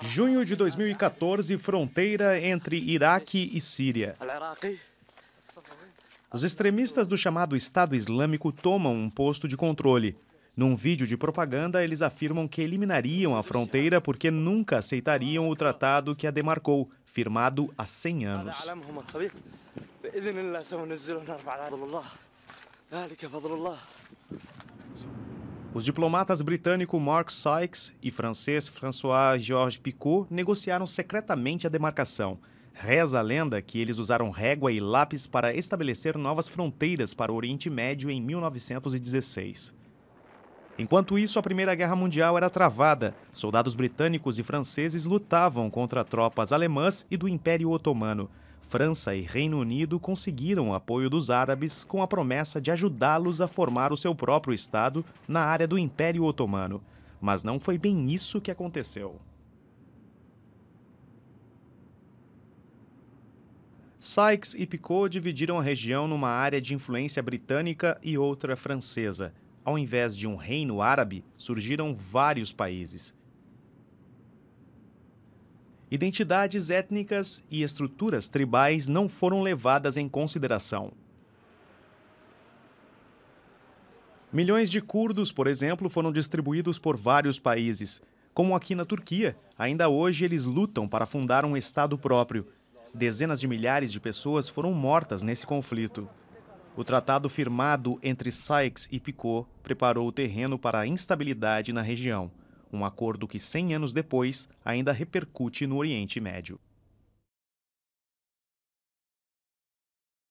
Junho de 2014, fronteira entre Iraque e Síria. Os extremistas do chamado Estado Islâmico tomam um posto de controle. Num vídeo de propaganda, eles afirmam que eliminariam a fronteira porque nunca aceitariam o tratado que a demarcou, firmado há 100 anos. Os diplomatas britânico Mark Sykes e francês François-Georges Picot negociaram secretamente a demarcação. Reza a lenda que eles usaram régua e lápis para estabelecer novas fronteiras para o Oriente Médio em 1916. Enquanto isso, a Primeira Guerra Mundial era travada. Soldados britânicos e franceses lutavam contra tropas alemãs e do Império Otomano. França e Reino Unido conseguiram o apoio dos árabes com a promessa de ajudá-los a formar o seu próprio Estado na área do Império Otomano. Mas não foi bem isso que aconteceu. Sykes e Picot dividiram a região numa área de influência britânica e outra francesa. Ao invés de um reino árabe, surgiram vários países. Identidades étnicas e estruturas tribais não foram levadas em consideração. Milhões de curdos, por exemplo, foram distribuídos por vários países. Como aqui na Turquia, ainda hoje eles lutam para fundar um Estado próprio. Dezenas de milhares de pessoas foram mortas nesse conflito. O tratado firmado entre Sykes e Picot preparou o terreno para a instabilidade na região um acordo que 100 anos depois ainda repercute no Oriente Médio.